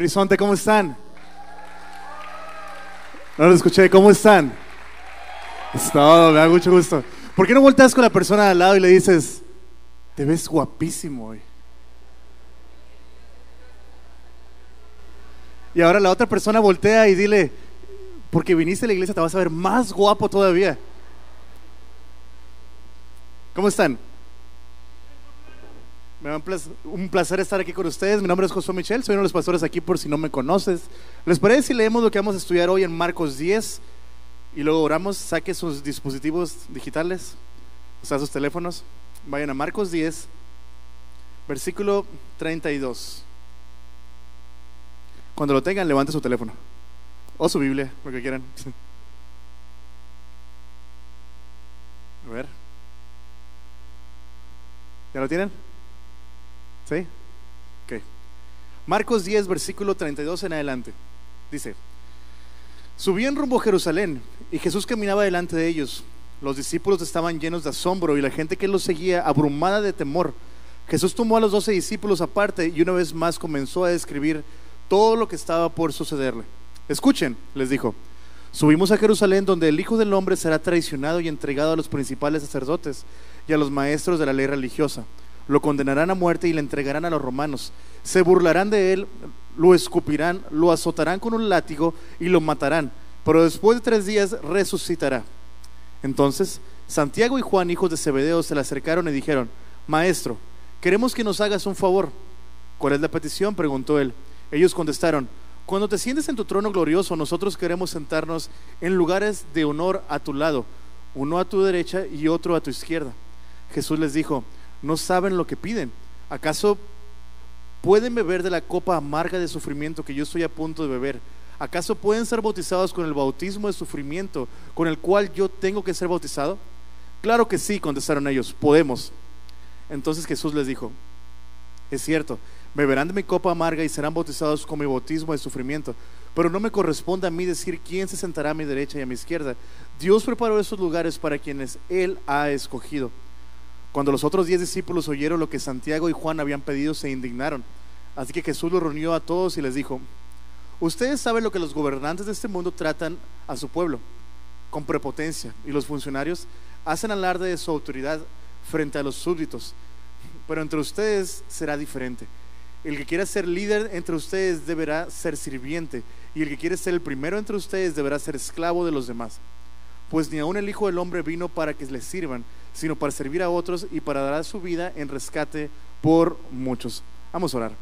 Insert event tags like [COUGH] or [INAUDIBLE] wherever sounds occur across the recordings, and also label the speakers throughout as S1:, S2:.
S1: Horizonte, ¿cómo están? No lo escuché, ¿cómo están? Es todo, me da mucho gusto. ¿Por qué no volteas con la persona al lado y le dices, te ves guapísimo hoy? Y ahora la otra persona voltea y dile, porque viniste a la iglesia te vas a ver más guapo todavía. ¿Cómo están? Me da un placer estar aquí con ustedes. Mi nombre es Josué Michel, soy uno de los pastores aquí por si no me conoces. ¿Les parece si leemos lo que vamos a estudiar hoy en Marcos 10 y luego oramos? Saque sus dispositivos digitales, o sea, sus teléfonos. Vayan a Marcos 10, versículo 32. Cuando lo tengan, levante su teléfono o su Biblia, lo que quieran. [LAUGHS] A ver. ¿Ya lo tienen? ¿Sí? Ok. Marcos 10, versículo 32 en adelante. Dice, subían rumbo a Jerusalén y Jesús caminaba delante de ellos. Los discípulos estaban llenos de asombro y la gente que los seguía abrumada de temor. Jesús tomó a los doce discípulos aparte y una vez más comenzó a describir todo lo que estaba por sucederle. Escuchen, les dijo, subimos a Jerusalén donde el Hijo del Hombre será traicionado y entregado a los principales sacerdotes y a los maestros de la ley religiosa lo condenarán a muerte y le entregarán a los romanos. Se burlarán de él, lo escupirán, lo azotarán con un látigo y lo matarán. Pero después de tres días resucitará. Entonces Santiago y Juan, hijos de Zebedeo, se le acercaron y dijeron, Maestro, queremos que nos hagas un favor. ¿Cuál es la petición? preguntó él. Ellos contestaron, Cuando te sientes en tu trono glorioso, nosotros queremos sentarnos en lugares de honor a tu lado, uno a tu derecha y otro a tu izquierda. Jesús les dijo, no saben lo que piden. ¿Acaso pueden beber de la copa amarga de sufrimiento que yo estoy a punto de beber? ¿Acaso pueden ser bautizados con el bautismo de sufrimiento con el cual yo tengo que ser bautizado? Claro que sí, contestaron ellos, podemos. Entonces Jesús les dijo, es cierto, beberán de mi copa amarga y serán bautizados con mi bautismo de sufrimiento, pero no me corresponde a mí decir quién se sentará a mi derecha y a mi izquierda. Dios preparó esos lugares para quienes Él ha escogido. Cuando los otros diez discípulos oyeron lo que Santiago y Juan habían pedido, se indignaron. Así que Jesús los reunió a todos y les dijo, ustedes saben lo que los gobernantes de este mundo tratan a su pueblo, con prepotencia, y los funcionarios hacen alarde de su autoridad frente a los súbditos. Pero entre ustedes será diferente. El que quiera ser líder entre ustedes deberá ser sirviente, y el que quiere ser el primero entre ustedes deberá ser esclavo de los demás. Pues ni aun el Hijo del Hombre vino para que les sirvan, sino para servir a otros y para dar su vida en rescate por muchos. Vamos a orar.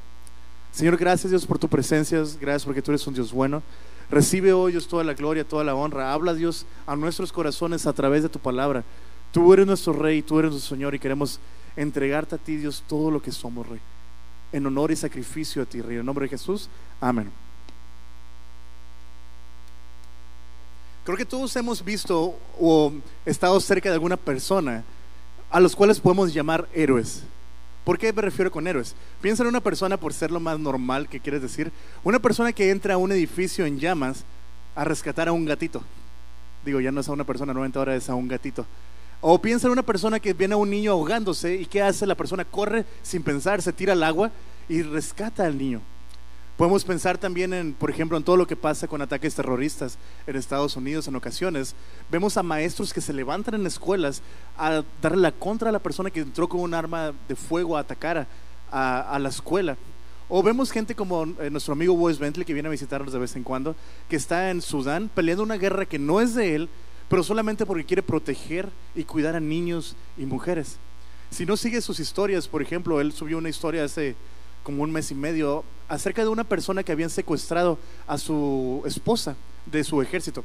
S1: Señor, gracias Dios por tu presencia, gracias porque tú eres un Dios bueno. Recibe hoy Dios toda la gloria, toda la honra. Habla Dios a nuestros corazones a través de tu palabra. Tú eres nuestro Rey, tú eres nuestro Señor y queremos entregarte a ti Dios todo lo que somos, Rey. En honor y sacrificio a ti, Rey. En nombre de Jesús, amén. Creo que todos hemos visto o estado cerca de alguna persona a los cuales podemos llamar héroes. ¿Por qué me refiero con héroes? Piensa en una persona por ser lo más normal que quieres decir. Una persona que entra a un edificio en llamas a rescatar a un gatito. Digo, ya no es a una persona, nuevamente ahora es a un gatito. O piensa en una persona que viene a un niño ahogándose y ¿qué hace? La persona corre sin pensar, se tira al agua y rescata al niño. Podemos pensar también en, por ejemplo, en todo lo que pasa con ataques terroristas en Estados Unidos en ocasiones. Vemos a maestros que se levantan en escuelas a darle la contra a la persona que entró con un arma de fuego a atacar a, la escuela. O vemos gente como eh, nuestro amigo Wes Bentley que viene a visitarnos de vez en cuando, que está en Sudán peleando una guerra que no es de él, pero solamente porque quiere proteger y cuidar a niños y mujeres. Si no sigue sus historias, por ejemplo, él subió una historia hace como un mes y medio acerca de una persona que habían secuestrado a su esposa de su ejército.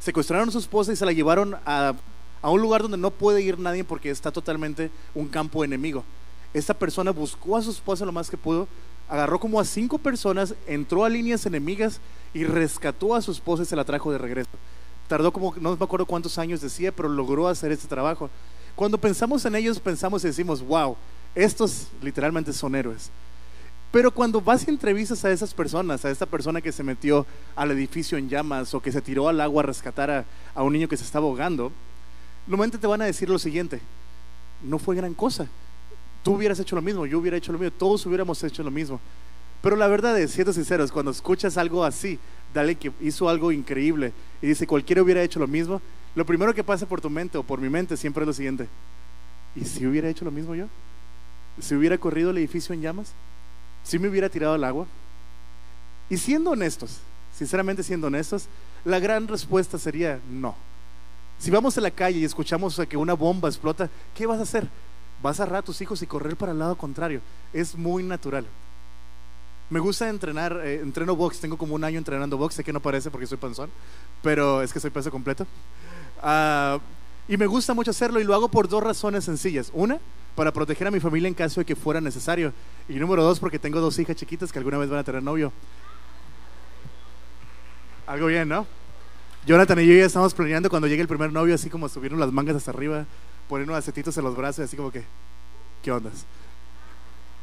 S1: Secuestraron a su esposa y se la llevaron a, a un lugar donde no puede ir nadie porque está totalmente un campo enemigo. Esta persona buscó a su esposa lo más que pudo, agarró como a cinco personas, entró a líneas enemigas y rescató a su esposa y se la trajo de regreso. Tardó como, no me acuerdo cuántos años decía, pero logró hacer este trabajo. Cuando pensamos en ellos, pensamos y decimos, wow, estos literalmente son héroes. Pero cuando vas y entrevistas a esas personas, a esta persona que se metió al edificio en llamas o que se tiró al agua a rescatar a, un niño que se estaba ahogando, normalmente te van a decir lo siguiente, no fue gran cosa. Tú hubieras hecho lo mismo, yo hubiera hecho lo mismo, todos hubiéramos hecho lo mismo. Pero la verdad es, siendo sinceros, cuando escuchas algo así, dale que hizo algo increíble y dice, cualquiera hubiera hecho lo mismo, lo primero que pasa por tu mente o por mi mente siempre es lo siguiente. ¿Y si hubiera hecho lo mismo yo? ¿Si hubiera corrido el edificio en llamas? ¿Si me hubiera tirado al agua? Y siendo honestos, sinceramente siendo honestos, la gran respuesta sería no. Si vamos a la calle y escuchamos que una bomba explota, ¿qué vas a hacer? Vas a agarrar a tus hijos y correr para el lado contrario. Es muy natural. Me gusta entrenar, eh, entreno box, tengo como un año entrenando box, sé que no parece porque soy panzón, pero es que soy peso completo. Ah, y me gusta mucho hacerlo y lo hago por dos razones sencillas. Una, para proteger a mi familia en caso de que fuera necesario. Y número dos, porque tengo dos hijas chiquitas que alguna vez van a tener novio. Algo bien, ¿no? Jonathan y yo ya estamos planeando cuando llegue el primer novio, así como subieron las mangas hasta arriba, poner unos acetitos en los brazos, así como que, ¿qué ondas?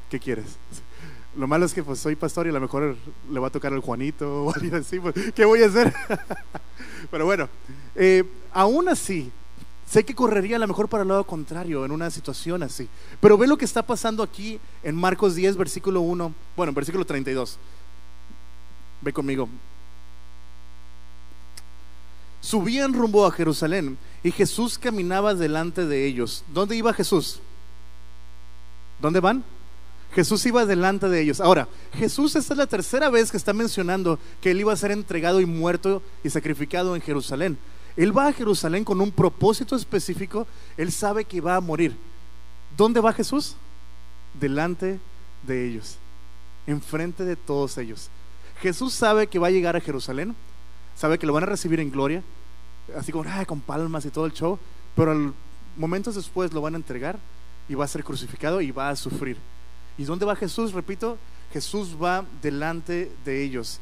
S1: ¿Qué quieres? Lo malo es que pues soy pastor y a lo mejor le va a tocar al Juanito o [LAUGHS] alguien así, pues, ¿qué voy a hacer? [LAUGHS] Pero bueno, eh, aún así, sé que correría a lo mejor para el lado contrario en una situación así. Pero ve lo que está pasando aquí en Marcos 10, versículo 1, bueno, versículo 32. Ve conmigo. Subían rumbo a Jerusalén y Jesús caminaba delante de ellos. ¿Dónde iba Jesús? ¿Dónde van? Jesús iba delante de ellos. Ahora, Jesús esta es la tercera vez que está mencionando que él iba a ser entregado y muerto y sacrificado en Jerusalén. Él va a Jerusalén con un propósito específico. Él sabe que va a morir. ¿Dónde va Jesús? Delante de ellos, enfrente de todos ellos. Jesús sabe que va a llegar a Jerusalén, sabe que lo van a recibir en gloria, así como con palmas y todo el show, pero momentos después lo van a entregar y va a ser crucificado y va a sufrir. ¿Y dónde va Jesús? Repito, Jesús va delante de ellos.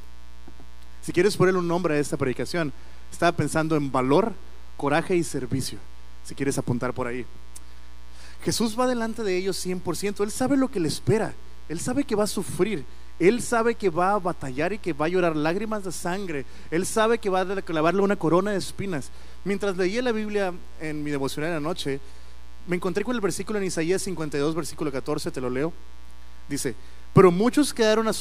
S1: Si quieres ponerle un nombre a esta predicación, estaba pensando en valor, coraje y servicio. Si quieres apuntar por ahí. Jesús va delante de ellos 100%. Él sabe lo que le espera. Él sabe que va a sufrir. Él sabe que va a batallar y que va a llorar lágrimas de sangre. Él sabe que va a clavarle una corona de espinas. Mientras leía la Biblia en mi devocional en la noche, me encontré con el versículo en Isaías 52, versículo 14, te lo leo. Dice, pero muchos quedaron asombrados